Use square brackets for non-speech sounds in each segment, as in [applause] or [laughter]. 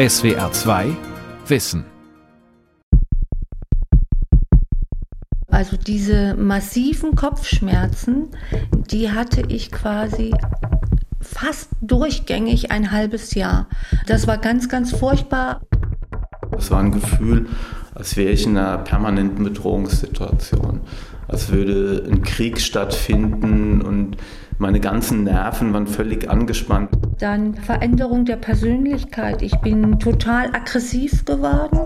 SWR 2 Wissen. Also diese massiven Kopfschmerzen, die hatte ich quasi fast durchgängig ein halbes Jahr. Das war ganz, ganz furchtbar. Es war ein Gefühl, als wäre ich in einer permanenten Bedrohungssituation. Als würde ein Krieg stattfinden und meine ganzen Nerven waren völlig angespannt. Dann Veränderung der Persönlichkeit. Ich bin total aggressiv geworden.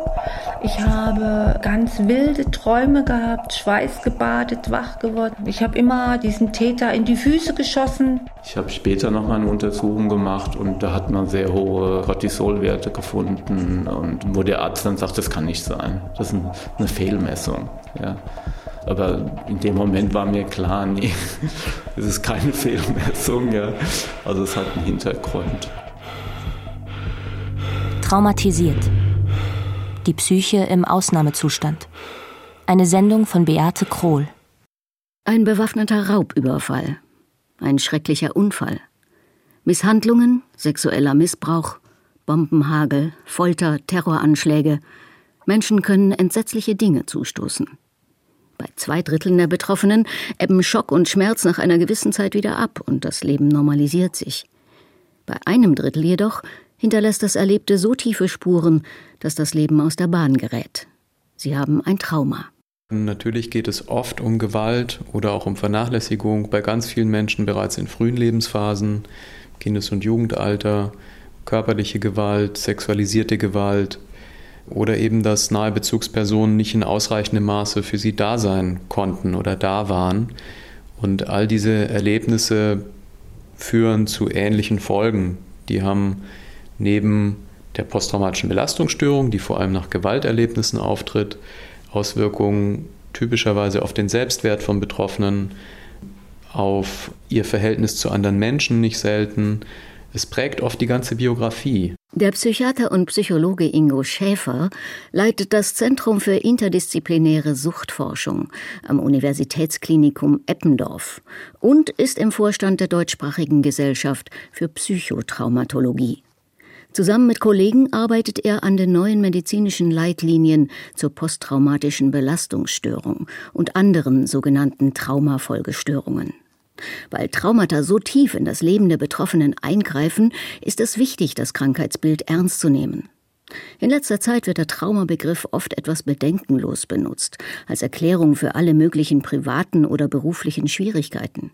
Ich habe ganz wilde Träume gehabt, schweißgebadet, wach geworden. Ich habe immer diesen Täter in die Füße geschossen. Ich habe später noch mal eine Untersuchung gemacht und da hat man sehr hohe Cortisolwerte gefunden und wo der Arzt dann sagt, das kann nicht sein. Das ist eine Fehlmessung. Ja. Aber in dem Moment war mir klar, nee, [laughs] es ist keine Fehlmessung. Ja. Also es hat einen Hintergrund. Traumatisiert. Die Psyche im Ausnahmezustand. Eine Sendung von Beate Krohl. Ein bewaffneter Raubüberfall. Ein schrecklicher Unfall. Misshandlungen, sexueller Missbrauch, Bombenhagel, Folter, Terroranschläge. Menschen können entsetzliche Dinge zustoßen. Bei zwei Dritteln der Betroffenen ebben Schock und Schmerz nach einer gewissen Zeit wieder ab und das Leben normalisiert sich. Bei einem Drittel jedoch hinterlässt das Erlebte so tiefe Spuren, dass das Leben aus der Bahn gerät. Sie haben ein Trauma. Natürlich geht es oft um Gewalt oder auch um Vernachlässigung bei ganz vielen Menschen bereits in frühen Lebensphasen, Kindes- und Jugendalter, körperliche Gewalt, sexualisierte Gewalt, oder eben, dass nahe Bezugspersonen nicht in ausreichendem Maße für sie da sein konnten oder da waren. Und all diese Erlebnisse führen zu ähnlichen Folgen. Die haben neben der posttraumatischen Belastungsstörung, die vor allem nach Gewalterlebnissen auftritt, Auswirkungen typischerweise auf den Selbstwert von Betroffenen, auf ihr Verhältnis zu anderen Menschen nicht selten. Es prägt oft die ganze Biografie. Der Psychiater und Psychologe Ingo Schäfer leitet das Zentrum für interdisziplinäre Suchtforschung am Universitätsklinikum Eppendorf und ist im Vorstand der deutschsprachigen Gesellschaft für Psychotraumatologie. Zusammen mit Kollegen arbeitet er an den neuen medizinischen Leitlinien zur posttraumatischen Belastungsstörung und anderen sogenannten Traumafolgestörungen. Weil Traumata so tief in das Leben der Betroffenen eingreifen, ist es wichtig, das Krankheitsbild ernst zu nehmen. In letzter Zeit wird der Traumabegriff oft etwas bedenkenlos benutzt, als Erklärung für alle möglichen privaten oder beruflichen Schwierigkeiten.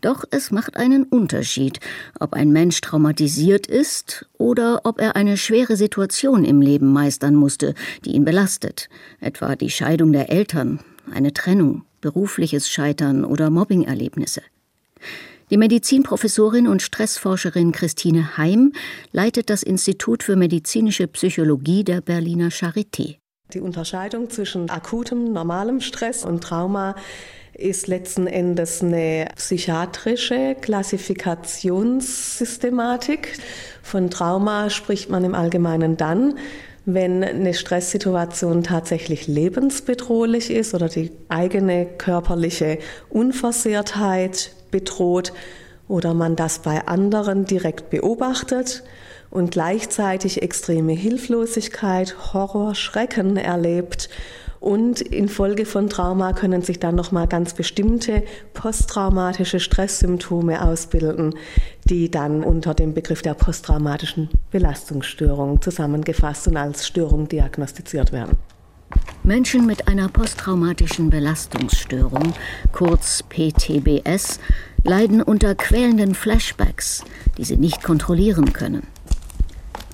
Doch es macht einen Unterschied, ob ein Mensch traumatisiert ist oder ob er eine schwere Situation im Leben meistern musste, die ihn belastet, etwa die Scheidung der Eltern, eine Trennung berufliches Scheitern oder Mobbingerlebnisse. Die Medizinprofessorin und Stressforscherin Christine Heim leitet das Institut für medizinische Psychologie der Berliner Charité. Die Unterscheidung zwischen akutem, normalem Stress und Trauma ist letzten Endes eine psychiatrische Klassifikationssystematik. Von Trauma spricht man im Allgemeinen dann, wenn eine Stresssituation tatsächlich lebensbedrohlich ist oder die eigene körperliche Unversehrtheit bedroht oder man das bei anderen direkt beobachtet und gleichzeitig extreme Hilflosigkeit, Horror, Schrecken erlebt und infolge von Trauma können sich dann nochmal ganz bestimmte posttraumatische Stresssymptome ausbilden, die dann unter dem Begriff der posttraumatischen Belastungsstörung zusammengefasst und als Störung diagnostiziert werden. Menschen mit einer posttraumatischen Belastungsstörung, kurz PTBS, leiden unter quälenden Flashbacks, die sie nicht kontrollieren können.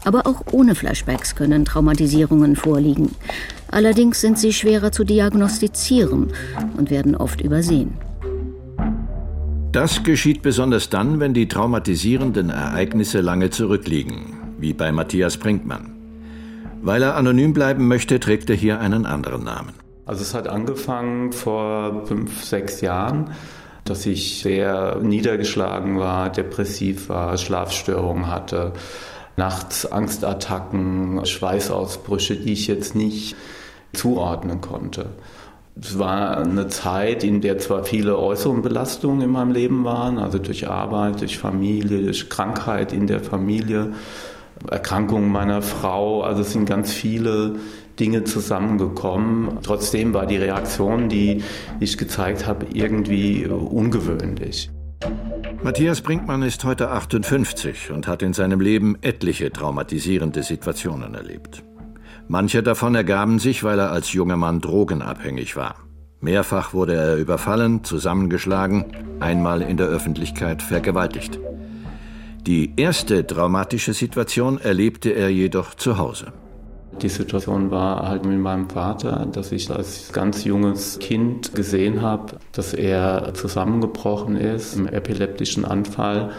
Aber auch ohne Flashbacks können Traumatisierungen vorliegen. Allerdings sind sie schwerer zu diagnostizieren und werden oft übersehen. Das geschieht besonders dann, wenn die traumatisierenden Ereignisse lange zurückliegen, wie bei Matthias Brinkmann. Weil er anonym bleiben möchte, trägt er hier einen anderen Namen. Also es hat angefangen vor fünf, sechs Jahren, dass ich sehr niedergeschlagen war, depressiv war, Schlafstörungen hatte nachts Angstattacken, Schweißausbrüche, die ich jetzt nicht zuordnen konnte. Es war eine Zeit, in der zwar viele äußere Belastungen in meinem Leben waren, also durch Arbeit, durch Familie, durch Krankheit in der Familie, Erkrankung meiner Frau. Also es sind ganz viele Dinge zusammengekommen. Trotzdem war die Reaktion, die ich gezeigt habe, irgendwie ungewöhnlich. Matthias Brinkmann ist heute 58 und hat in seinem Leben etliche traumatisierende Situationen erlebt. Manche davon ergaben sich, weil er als junger Mann drogenabhängig war. Mehrfach wurde er überfallen, zusammengeschlagen, einmal in der Öffentlichkeit vergewaltigt. Die erste traumatische Situation erlebte er jedoch zu Hause. Die Situation war halt mit meinem Vater, dass ich als ganz junges Kind gesehen habe, dass er zusammengebrochen ist im epileptischen Anfall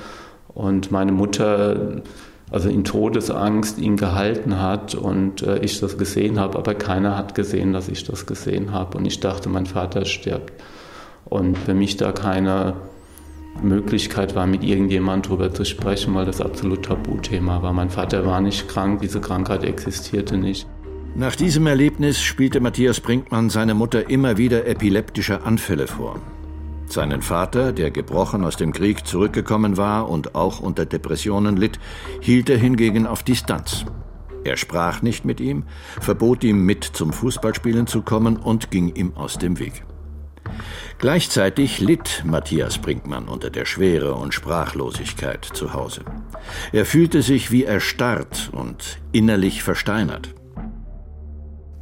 und meine Mutter also in Todesangst ihn gehalten hat und äh, ich das gesehen habe, aber keiner hat gesehen, dass ich das gesehen habe und ich dachte, mein Vater stirbt. Und für mich da keine Möglichkeit war, mit irgendjemand darüber zu sprechen, weil das absolut Tabuthema war. Mein Vater war nicht krank, diese Krankheit existierte nicht. Nach diesem Erlebnis spielte Matthias Brinkmann seine Mutter immer wieder epileptische Anfälle vor. Seinen Vater, der gebrochen aus dem Krieg zurückgekommen war und auch unter Depressionen litt, hielt er hingegen auf Distanz. Er sprach nicht mit ihm, verbot ihm mit zum Fußballspielen zu kommen und ging ihm aus dem Weg. Gleichzeitig litt Matthias Brinkmann unter der Schwere und Sprachlosigkeit zu Hause. Er fühlte sich wie erstarrt und innerlich versteinert.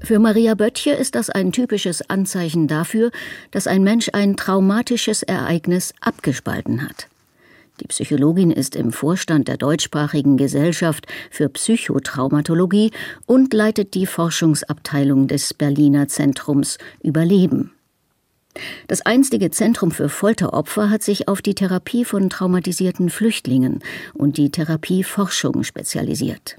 Für Maria Böttcher ist das ein typisches Anzeichen dafür, dass ein Mensch ein traumatisches Ereignis abgespalten hat. Die Psychologin ist im Vorstand der deutschsprachigen Gesellschaft für Psychotraumatologie und leitet die Forschungsabteilung des Berliner Zentrums Überleben. Das einstige Zentrum für Folteropfer hat sich auf die Therapie von traumatisierten Flüchtlingen und die Therapieforschung spezialisiert.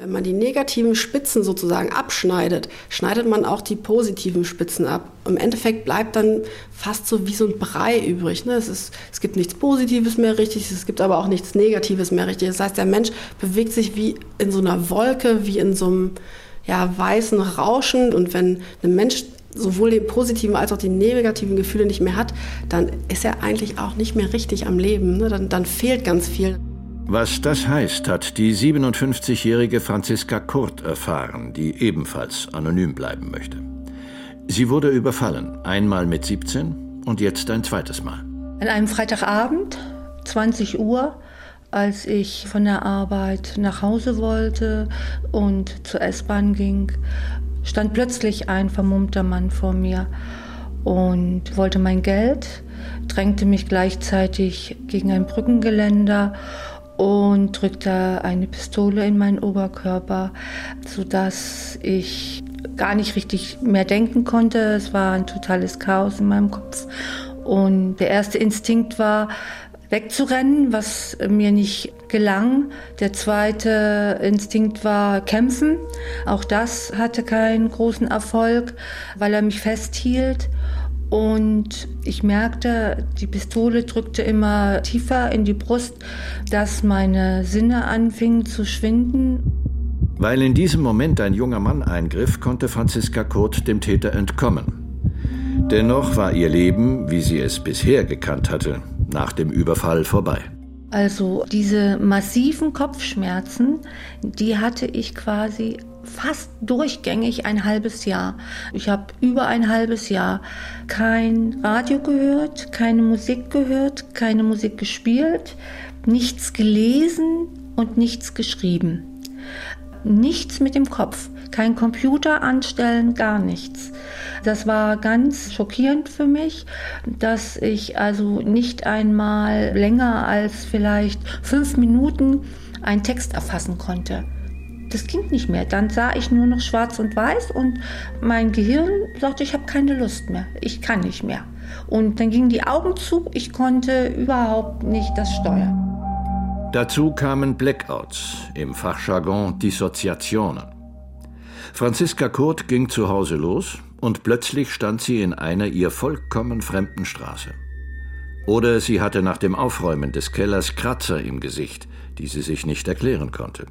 Wenn man die negativen Spitzen sozusagen abschneidet, schneidet man auch die positiven Spitzen ab. Im Endeffekt bleibt dann fast so wie so ein Brei übrig. Ne? Es, ist, es gibt nichts Positives mehr richtig, es gibt aber auch nichts Negatives mehr richtig. Das heißt, der Mensch bewegt sich wie in so einer Wolke, wie in so einem ja, weißen Rauschen. Und wenn ein Mensch sowohl die positiven als auch die negativen Gefühle nicht mehr hat, dann ist er eigentlich auch nicht mehr richtig am Leben. Ne? Dann, dann fehlt ganz viel. Was das heißt, hat die 57-jährige Franziska Kurt erfahren, die ebenfalls anonym bleiben möchte. Sie wurde überfallen, einmal mit 17 und jetzt ein zweites Mal. An einem Freitagabend, 20 Uhr, als ich von der Arbeit nach Hause wollte und zur S-Bahn ging, stand plötzlich ein vermummter Mann vor mir und wollte mein Geld, drängte mich gleichzeitig gegen ein Brückengeländer und drückte eine Pistole in meinen Oberkörper, sodass ich gar nicht richtig mehr denken konnte. Es war ein totales Chaos in meinem Kopf. Und der erste Instinkt war, wegzurennen, was mir nicht gelang. Der zweite Instinkt war kämpfen. Auch das hatte keinen großen Erfolg, weil er mich festhielt. Und ich merkte, die Pistole drückte immer tiefer in die Brust, dass meine Sinne anfingen zu schwinden. Weil in diesem Moment ein junger Mann eingriff, konnte Franziska Kurt dem Täter entkommen. Dennoch war ihr Leben, wie sie es bisher gekannt hatte, nach dem Überfall vorbei. Also diese massiven Kopfschmerzen, die hatte ich quasi fast durchgängig ein halbes Jahr. Ich habe über ein halbes Jahr kein Radio gehört, keine Musik gehört, keine Musik gespielt, nichts gelesen und nichts geschrieben. Nichts mit dem Kopf, kein Computer anstellen, gar nichts. Das war ganz schockierend für mich, dass ich also nicht einmal länger als vielleicht fünf Minuten einen Text erfassen konnte. Das ging nicht mehr. Dann sah ich nur noch schwarz und weiß und mein Gehirn sagte, ich habe keine Lust mehr, ich kann nicht mehr. Und dann gingen die Augen zu, ich konnte überhaupt nicht das steuern. Dazu kamen Blackouts, im Fachjargon Dissoziationen. Franziska Kurt ging zu Hause los und plötzlich stand sie in einer ihr vollkommen fremden Straße. Oder sie hatte nach dem Aufräumen des Kellers Kratzer im Gesicht, die sie sich nicht erklären konnte.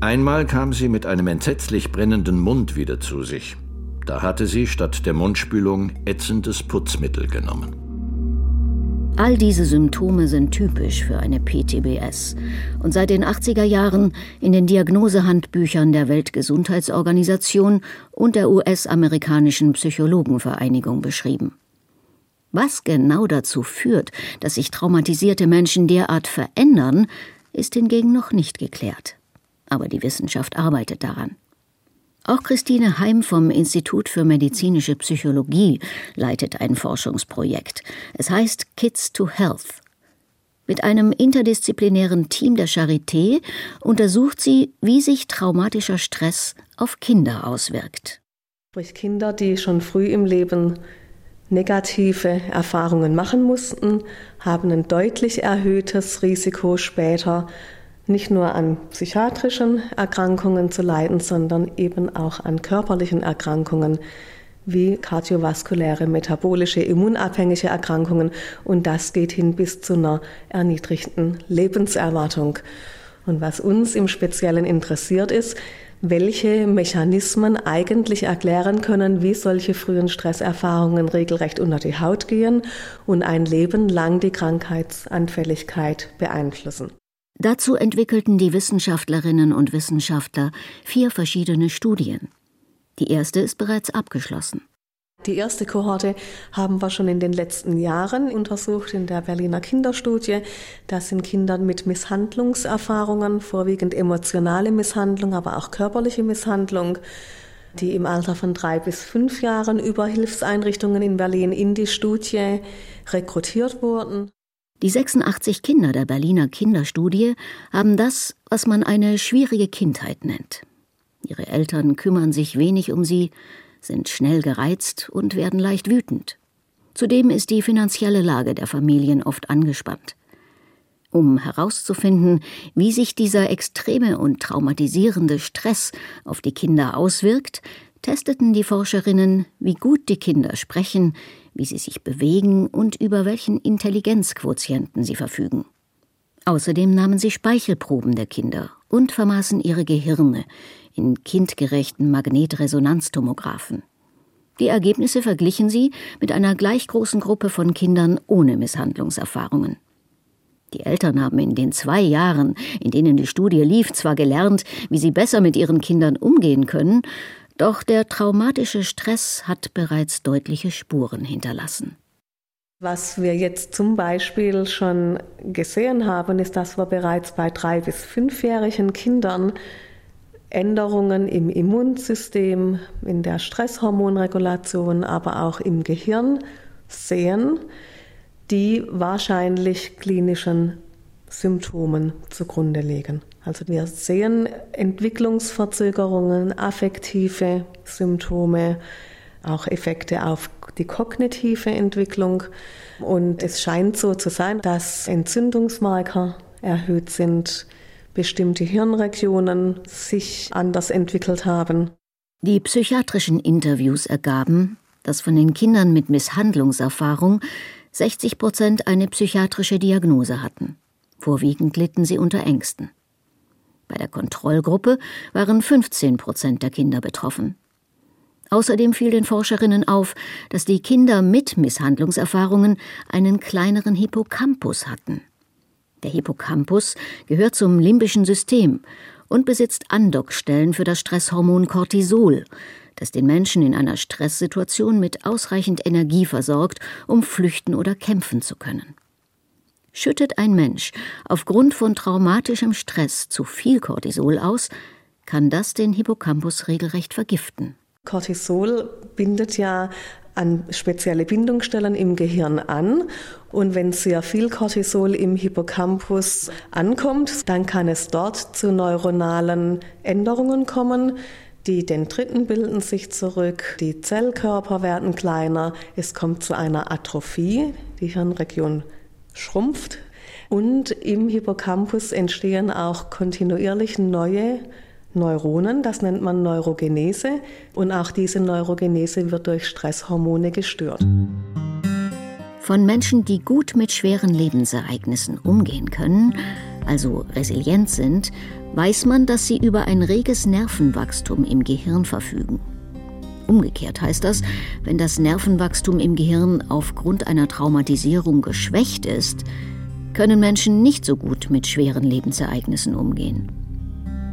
Einmal kam sie mit einem entsetzlich brennenden Mund wieder zu sich. Da hatte sie statt der Mundspülung ätzendes Putzmittel genommen. All diese Symptome sind typisch für eine PTBS und seit den 80er Jahren in den Diagnosehandbüchern der Weltgesundheitsorganisation und der US-amerikanischen Psychologenvereinigung beschrieben. Was genau dazu führt, dass sich traumatisierte Menschen derart verändern, ist hingegen noch nicht geklärt. Aber die Wissenschaft arbeitet daran. Auch Christine Heim vom Institut für medizinische Psychologie leitet ein Forschungsprojekt. Es heißt Kids to Health. Mit einem interdisziplinären Team der Charité untersucht sie, wie sich traumatischer Stress auf Kinder auswirkt. Sprich Kinder, die schon früh im Leben negative Erfahrungen machen mussten, haben ein deutlich erhöhtes Risiko später nicht nur an psychiatrischen Erkrankungen zu leiden, sondern eben auch an körperlichen Erkrankungen wie kardiovaskuläre, metabolische, immunabhängige Erkrankungen. Und das geht hin bis zu einer erniedrigten Lebenserwartung. Und was uns im Speziellen interessiert ist, welche Mechanismen eigentlich erklären können, wie solche frühen Stresserfahrungen regelrecht unter die Haut gehen und ein Leben lang die Krankheitsanfälligkeit beeinflussen. Dazu entwickelten die Wissenschaftlerinnen und Wissenschaftler vier verschiedene Studien. Die erste ist bereits abgeschlossen. Die erste Kohorte haben wir schon in den letzten Jahren untersucht in der Berliner Kinderstudie. Das sind Kinder mit Misshandlungserfahrungen, vorwiegend emotionale Misshandlung, aber auch körperliche Misshandlung, die im Alter von drei bis fünf Jahren über Hilfseinrichtungen in Berlin in die Studie rekrutiert wurden. Die 86 Kinder der Berliner Kinderstudie haben das, was man eine schwierige Kindheit nennt. Ihre Eltern kümmern sich wenig um sie, sind schnell gereizt und werden leicht wütend. Zudem ist die finanzielle Lage der Familien oft angespannt. Um herauszufinden, wie sich dieser extreme und traumatisierende Stress auf die Kinder auswirkt, testeten die Forscherinnen, wie gut die Kinder sprechen, wie sie sich bewegen und über welchen Intelligenzquotienten sie verfügen. Außerdem nahmen sie Speichelproben der Kinder und vermaßen ihre Gehirne in kindgerechten Magnetresonanztomographen. Die Ergebnisse verglichen sie mit einer gleich großen Gruppe von Kindern ohne Misshandlungserfahrungen. Die Eltern haben in den zwei Jahren, in denen die Studie lief, zwar gelernt, wie sie besser mit ihren Kindern umgehen können, doch der traumatische Stress hat bereits deutliche Spuren hinterlassen. Was wir jetzt zum Beispiel schon gesehen haben, ist, dass wir bereits bei drei bis fünfjährigen Kindern Änderungen im Immunsystem, in der Stresshormonregulation, aber auch im Gehirn sehen, die wahrscheinlich klinischen Symptomen zugrunde legen. Also wir sehen Entwicklungsverzögerungen, affektive Symptome, auch Effekte auf die kognitive Entwicklung. Und es scheint so zu sein, dass Entzündungsmarker erhöht sind, bestimmte Hirnregionen sich anders entwickelt haben. Die psychiatrischen Interviews ergaben, dass von den Kindern mit Misshandlungserfahrung 60 Prozent eine psychiatrische Diagnose hatten. Vorwiegend litten sie unter Ängsten. Bei der Kontrollgruppe waren 15 Prozent der Kinder betroffen. Außerdem fiel den Forscherinnen auf, dass die Kinder mit Misshandlungserfahrungen einen kleineren Hippocampus hatten. Der Hippocampus gehört zum limbischen System und besitzt Andockstellen für das Stresshormon Cortisol, das den Menschen in einer Stresssituation mit ausreichend Energie versorgt, um flüchten oder kämpfen zu können. Schüttet ein Mensch aufgrund von traumatischem Stress zu viel Cortisol aus, kann das den Hippocampus regelrecht vergiften. Cortisol bindet ja an spezielle Bindungsstellen im Gehirn an. Und wenn sehr viel Cortisol im Hippocampus ankommt, dann kann es dort zu neuronalen Änderungen kommen. Die Dendriten bilden sich zurück, die Zellkörper werden kleiner, es kommt zu einer Atrophie, die Hirnregion schrumpft. Und im Hippocampus entstehen auch kontinuierlich neue Neuronen, das nennt man Neurogenese. Und auch diese Neurogenese wird durch Stresshormone gestört. Von Menschen, die gut mit schweren Lebensereignissen umgehen können, also resilient sind, weiß man, dass sie über ein reges Nervenwachstum im Gehirn verfügen. Umgekehrt heißt das, wenn das Nervenwachstum im Gehirn aufgrund einer Traumatisierung geschwächt ist, können Menschen nicht so gut mit schweren Lebensereignissen umgehen.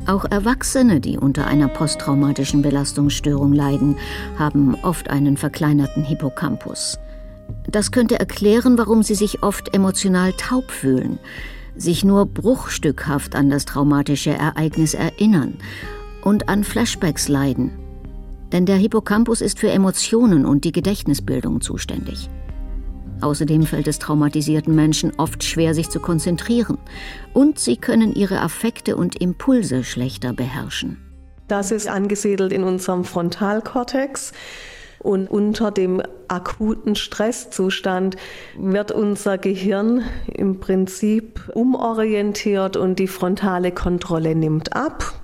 Auch Erwachsene, die unter einer posttraumatischen Belastungsstörung leiden, haben oft einen verkleinerten Hippocampus. Das könnte erklären, warum sie sich oft emotional taub fühlen, sich nur bruchstückhaft an das traumatische Ereignis erinnern und an Flashbacks leiden. Denn der Hippocampus ist für Emotionen und die Gedächtnisbildung zuständig. Außerdem fällt es traumatisierten Menschen oft schwer, sich zu konzentrieren. Und sie können ihre Affekte und Impulse schlechter beherrschen. Das ist angesiedelt in unserem Frontalkortex. Und unter dem akuten Stresszustand wird unser Gehirn im Prinzip umorientiert und die frontale Kontrolle nimmt ab.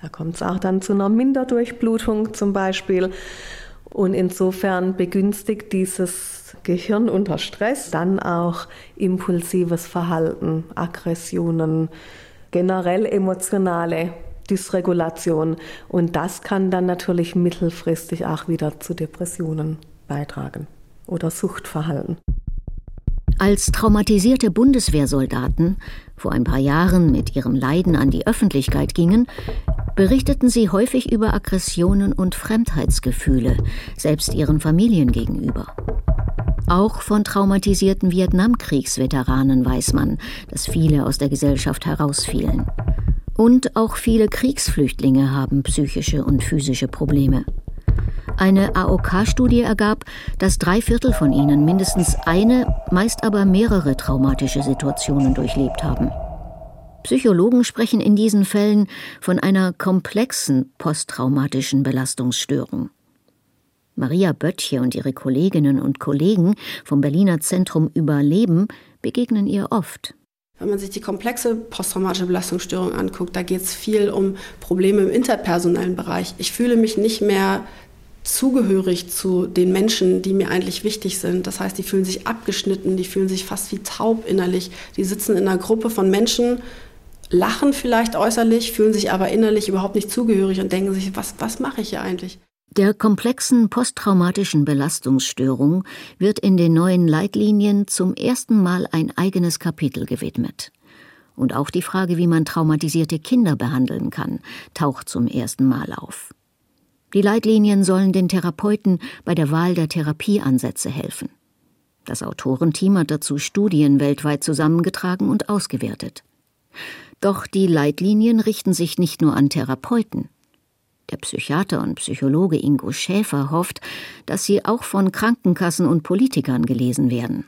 Da kommt es auch dann zu einer Minderdurchblutung zum Beispiel. Und insofern begünstigt dieses Gehirn unter Stress dann auch impulsives Verhalten, Aggressionen, generell emotionale Dysregulation. Und das kann dann natürlich mittelfristig auch wieder zu Depressionen beitragen oder Suchtverhalten. Als traumatisierte Bundeswehrsoldaten vor ein paar Jahren mit ihrem Leiden an die Öffentlichkeit gingen, berichteten sie häufig über Aggressionen und Fremdheitsgefühle, selbst ihren Familien gegenüber. Auch von traumatisierten Vietnamkriegsveteranen weiß man, dass viele aus der Gesellschaft herausfielen. Und auch viele Kriegsflüchtlinge haben psychische und physische Probleme. Eine AOK-Studie ergab, dass drei Viertel von ihnen mindestens eine, meist aber mehrere traumatische Situationen durchlebt haben. Psychologen sprechen in diesen Fällen von einer komplexen posttraumatischen Belastungsstörung. Maria Böttche und ihre Kolleginnen und Kollegen vom Berliner Zentrum Überleben begegnen ihr oft. Wenn man sich die komplexe posttraumatische Belastungsstörung anguckt, da geht es viel um Probleme im interpersonellen Bereich. Ich fühle mich nicht mehr zugehörig zu den Menschen, die mir eigentlich wichtig sind. Das heißt, die fühlen sich abgeschnitten, die fühlen sich fast wie taub innerlich. Die sitzen in einer Gruppe von Menschen, lachen vielleicht äußerlich, fühlen sich aber innerlich überhaupt nicht zugehörig und denken sich, was, was mache ich hier eigentlich? Der komplexen posttraumatischen Belastungsstörung wird in den neuen Leitlinien zum ersten Mal ein eigenes Kapitel gewidmet. Und auch die Frage, wie man traumatisierte Kinder behandeln kann, taucht zum ersten Mal auf. Die Leitlinien sollen den Therapeuten bei der Wahl der Therapieansätze helfen. Das Autorenteam hat dazu Studien weltweit zusammengetragen und ausgewertet. Doch die Leitlinien richten sich nicht nur an Therapeuten. Der Psychiater und Psychologe Ingo Schäfer hofft, dass sie auch von Krankenkassen und Politikern gelesen werden.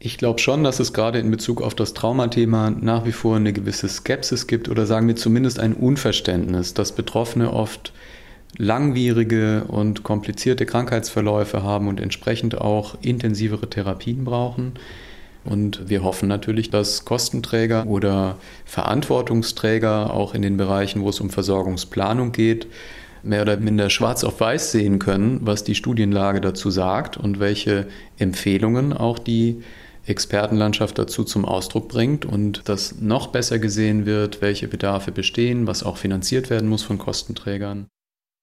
Ich glaube schon, dass es gerade in Bezug auf das Traumathema nach wie vor eine gewisse Skepsis gibt oder sagen wir zumindest ein Unverständnis, dass Betroffene oft langwierige und komplizierte Krankheitsverläufe haben und entsprechend auch intensivere Therapien brauchen. Und wir hoffen natürlich, dass Kostenträger oder Verantwortungsträger auch in den Bereichen, wo es um Versorgungsplanung geht, mehr oder minder schwarz auf weiß sehen können, was die Studienlage dazu sagt und welche Empfehlungen auch die Expertenlandschaft dazu zum Ausdruck bringt und dass noch besser gesehen wird, welche Bedarfe bestehen, was auch finanziert werden muss von Kostenträgern.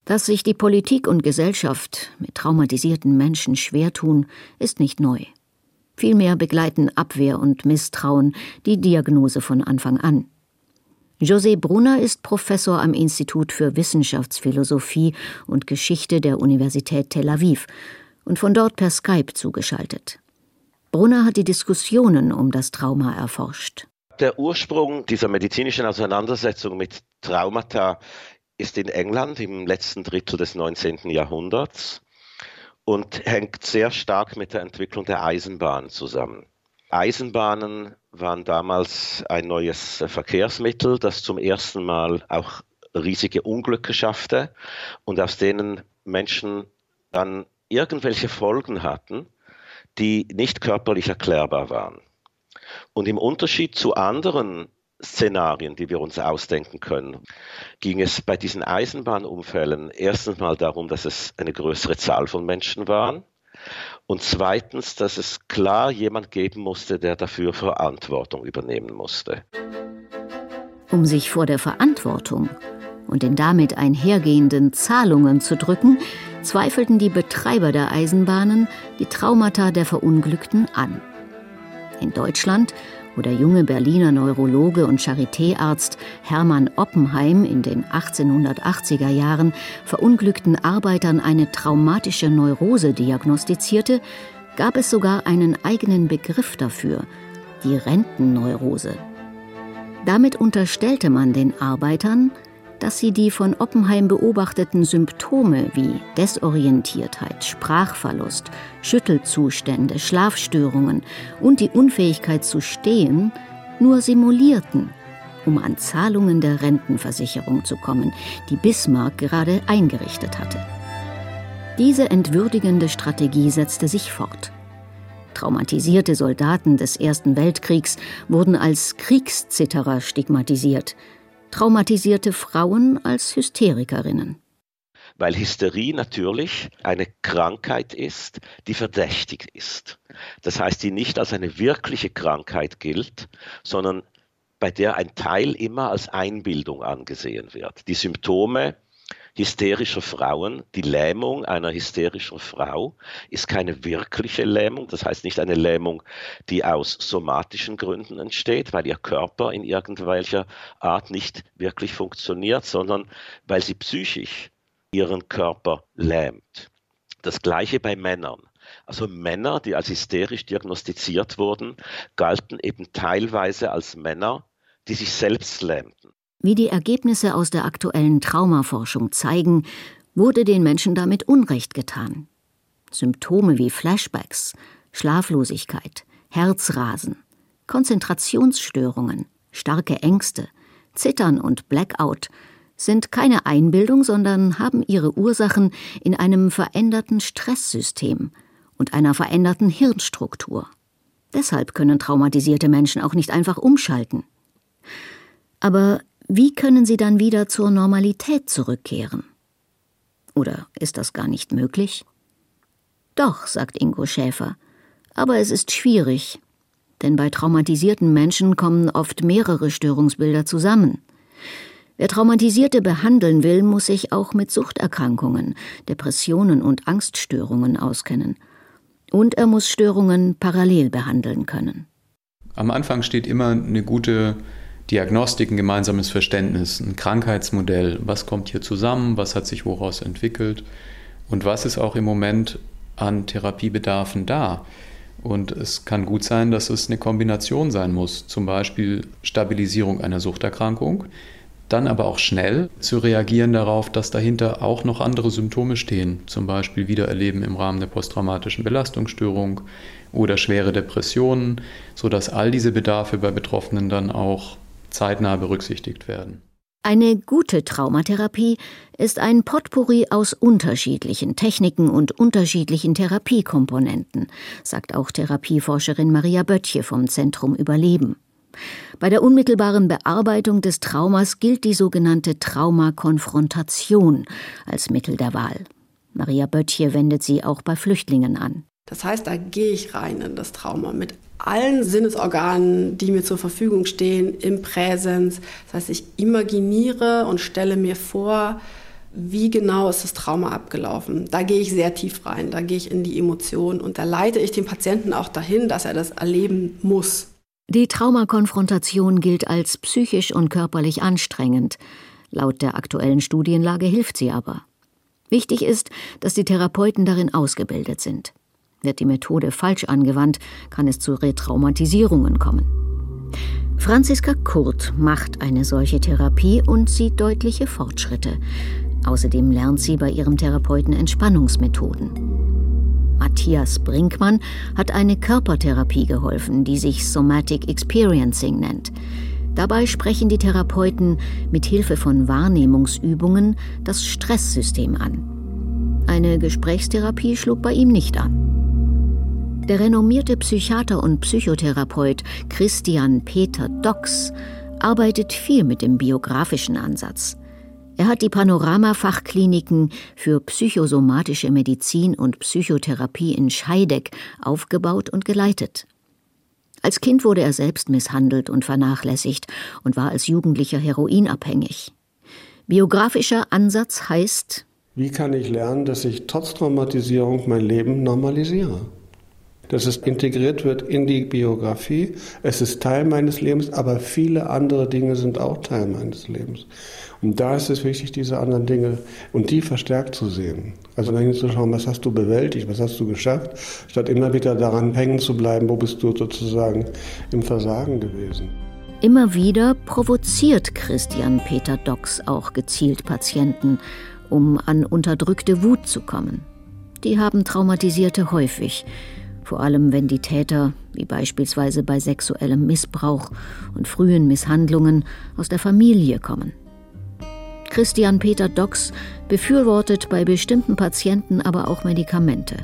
Dass sich die Politik und Gesellschaft mit traumatisierten Menschen schwer tun, ist nicht neu. Vielmehr begleiten Abwehr und Misstrauen die Diagnose von Anfang an. José Brunner ist Professor am Institut für Wissenschaftsphilosophie und Geschichte der Universität Tel Aviv und von dort per Skype zugeschaltet. Brunner hat die Diskussionen um das Trauma erforscht. Der Ursprung dieser medizinischen Auseinandersetzung mit Traumata ist in England im letzten Drittel des 19. Jahrhunderts und hängt sehr stark mit der Entwicklung der Eisenbahn zusammen. Eisenbahnen waren damals ein neues Verkehrsmittel, das zum ersten Mal auch riesige Unglücke schaffte und aus denen Menschen dann irgendwelche Folgen hatten, die nicht körperlich erklärbar waren. Und im Unterschied zu anderen Szenarien, die wir uns ausdenken können, ging es bei diesen Eisenbahnunfällen erstens mal darum, dass es eine größere Zahl von Menschen waren und zweitens, dass es klar jemand geben musste, der dafür Verantwortung übernehmen musste. Um sich vor der Verantwortung und den damit einhergehenden Zahlungen zu drücken, zweifelten die Betreiber der Eisenbahnen die Traumata der Verunglückten an. In Deutschland, wo der junge Berliner Neurologe und Charitéarzt Hermann Oppenheim in den 1880er Jahren verunglückten Arbeitern eine traumatische Neurose diagnostizierte, gab es sogar einen eigenen Begriff dafür, die Rentenneurose. Damit unterstellte man den Arbeitern, dass sie die von Oppenheim beobachteten Symptome wie Desorientiertheit, Sprachverlust, Schüttelzustände, Schlafstörungen und die Unfähigkeit zu stehen nur simulierten, um an Zahlungen der Rentenversicherung zu kommen, die Bismarck gerade eingerichtet hatte. Diese entwürdigende Strategie setzte sich fort. Traumatisierte Soldaten des Ersten Weltkriegs wurden als Kriegszitterer stigmatisiert, traumatisierte Frauen als Hysterikerinnen. Weil Hysterie natürlich eine Krankheit ist, die verdächtig ist. Das heißt, die nicht als eine wirkliche Krankheit gilt, sondern bei der ein Teil immer als Einbildung angesehen wird. Die Symptome hysterischer Frauen. Die Lähmung einer hysterischen Frau ist keine wirkliche Lähmung, das heißt nicht eine Lähmung, die aus somatischen Gründen entsteht, weil ihr Körper in irgendwelcher Art nicht wirklich funktioniert, sondern weil sie psychisch ihren Körper lähmt. Das gleiche bei Männern. Also Männer, die als hysterisch diagnostiziert wurden, galten eben teilweise als Männer, die sich selbst lähmten. Wie die Ergebnisse aus der aktuellen Traumaforschung zeigen, wurde den Menschen damit Unrecht getan. Symptome wie Flashbacks, Schlaflosigkeit, Herzrasen, Konzentrationsstörungen, starke Ängste, Zittern und Blackout sind keine Einbildung, sondern haben ihre Ursachen in einem veränderten Stresssystem und einer veränderten Hirnstruktur. Deshalb können traumatisierte Menschen auch nicht einfach umschalten. Aber wie können sie dann wieder zur Normalität zurückkehren? Oder ist das gar nicht möglich? Doch, sagt Ingo Schäfer, aber es ist schwierig, denn bei traumatisierten Menschen kommen oft mehrere Störungsbilder zusammen. Wer Traumatisierte behandeln will, muss sich auch mit Suchterkrankungen, Depressionen und Angststörungen auskennen. Und er muss Störungen parallel behandeln können. Am Anfang steht immer eine gute Diagnostik, ein gemeinsames Verständnis, ein Krankheitsmodell. Was kommt hier zusammen? Was hat sich woraus entwickelt? Und was ist auch im Moment an Therapiebedarfen da? Und es kann gut sein, dass es eine Kombination sein muss, zum Beispiel Stabilisierung einer Suchterkrankung, dann aber auch schnell zu reagieren darauf, dass dahinter auch noch andere Symptome stehen, zum Beispiel Wiedererleben im Rahmen der posttraumatischen Belastungsstörung oder schwere Depressionen, sodass all diese Bedarfe bei Betroffenen dann auch zeitnah berücksichtigt werden. Eine gute Traumatherapie ist ein Potpourri aus unterschiedlichen Techniken und unterschiedlichen Therapiekomponenten, sagt auch Therapieforscherin Maria Böttche vom Zentrum Überleben. Bei der unmittelbaren Bearbeitung des Traumas gilt die sogenannte Traumakonfrontation als Mittel der Wahl. Maria Böttche wendet sie auch bei Flüchtlingen an. Das heißt, da gehe ich rein in das Trauma mit allen Sinnesorganen, die mir zur Verfügung stehen, im Präsens. Das heißt, ich imaginiere und stelle mir vor, wie genau ist das Trauma abgelaufen. Da gehe ich sehr tief rein, da gehe ich in die Emotionen und da leite ich den Patienten auch dahin, dass er das erleben muss. Die Traumakonfrontation gilt als psychisch und körperlich anstrengend. Laut der aktuellen Studienlage hilft sie aber. Wichtig ist, dass die Therapeuten darin ausgebildet sind. Wird die Methode falsch angewandt, kann es zu Retraumatisierungen kommen. Franziska Kurt macht eine solche Therapie und sieht deutliche Fortschritte. Außerdem lernt sie bei ihrem Therapeuten Entspannungsmethoden. Matthias Brinkmann hat eine Körpertherapie geholfen, die sich Somatic Experiencing nennt. Dabei sprechen die Therapeuten mit Hilfe von Wahrnehmungsübungen das Stresssystem an. Eine Gesprächstherapie schlug bei ihm nicht an. Der renommierte Psychiater und Psychotherapeut Christian Peter Dox arbeitet viel mit dem biografischen Ansatz. Er hat die Panorama-Fachkliniken für psychosomatische Medizin und Psychotherapie in Scheideck aufgebaut und geleitet. Als Kind wurde er selbst misshandelt und vernachlässigt und war als Jugendlicher heroinabhängig. Biografischer Ansatz heißt Wie kann ich lernen, dass ich trotz Traumatisierung mein Leben normalisiere? Dass es integriert wird in die Biografie. Es ist Teil meines Lebens, aber viele andere Dinge sind auch Teil meines Lebens. Und da ist es wichtig, diese anderen Dinge und die verstärkt zu sehen. Also dann zu schauen, was hast du bewältigt, was hast du geschafft, statt immer wieder daran hängen zu bleiben, wo bist du sozusagen im Versagen gewesen. Immer wieder provoziert Christian Peter Docks auch gezielt Patienten, um an unterdrückte Wut zu kommen. Die haben Traumatisierte häufig, vor allem wenn die Täter, wie beispielsweise bei sexuellem Missbrauch und frühen Misshandlungen, aus der Familie kommen. Christian Peter Docks befürwortet bei bestimmten Patienten aber auch Medikamente.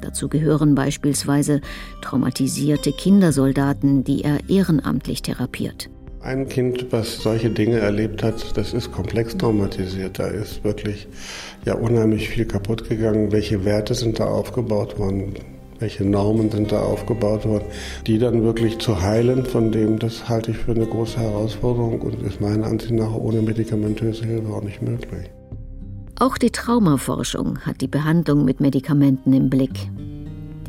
Dazu gehören beispielsweise traumatisierte Kindersoldaten, die er ehrenamtlich therapiert. Ein Kind, was solche Dinge erlebt hat, das ist komplex traumatisiert. Da ist wirklich ja unheimlich viel kaputt gegangen. Welche Werte sind da aufgebaut worden? Welche Normen sind da aufgebaut worden, die dann wirklich zu heilen, von dem, das halte ich für eine große Herausforderung und ist meiner Ansicht nach ohne medikamentöse Hilfe auch nicht möglich. Auch die Traumaforschung hat die Behandlung mit Medikamenten im Blick.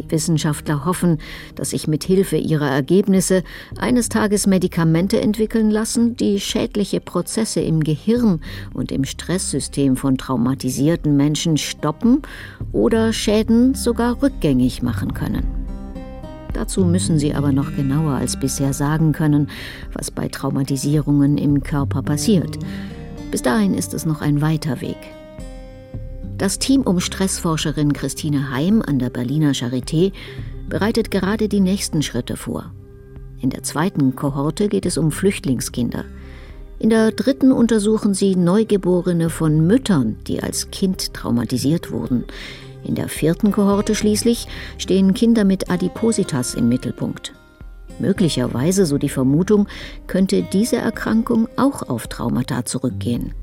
Die Wissenschaftler hoffen, dass sich mit Hilfe ihrer Ergebnisse eines Tages Medikamente entwickeln lassen, die schädliche Prozesse im Gehirn und im Stresssystem von traumatisierten Menschen stoppen oder Schäden sogar rückgängig machen können. Dazu müssen sie aber noch genauer als bisher sagen können, was bei Traumatisierungen im Körper passiert. Bis dahin ist es noch ein weiter Weg. Das Team um Stressforscherin Christine Heim an der Berliner Charité bereitet gerade die nächsten Schritte vor. In der zweiten Kohorte geht es um Flüchtlingskinder. In der dritten untersuchen sie Neugeborene von Müttern, die als Kind traumatisiert wurden. In der vierten Kohorte schließlich stehen Kinder mit Adipositas im Mittelpunkt. Möglicherweise, so die Vermutung, könnte diese Erkrankung auch auf Traumata zurückgehen.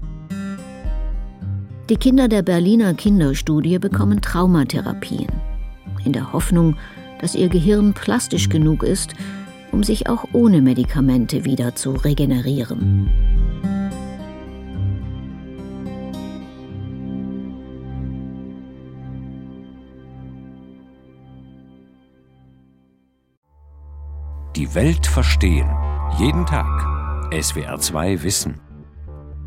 Die Kinder der Berliner Kinderstudie bekommen Traumatherapien, in der Hoffnung, dass ihr Gehirn plastisch genug ist, um sich auch ohne Medikamente wieder zu regenerieren. Die Welt verstehen. Jeden Tag. SWR2 Wissen.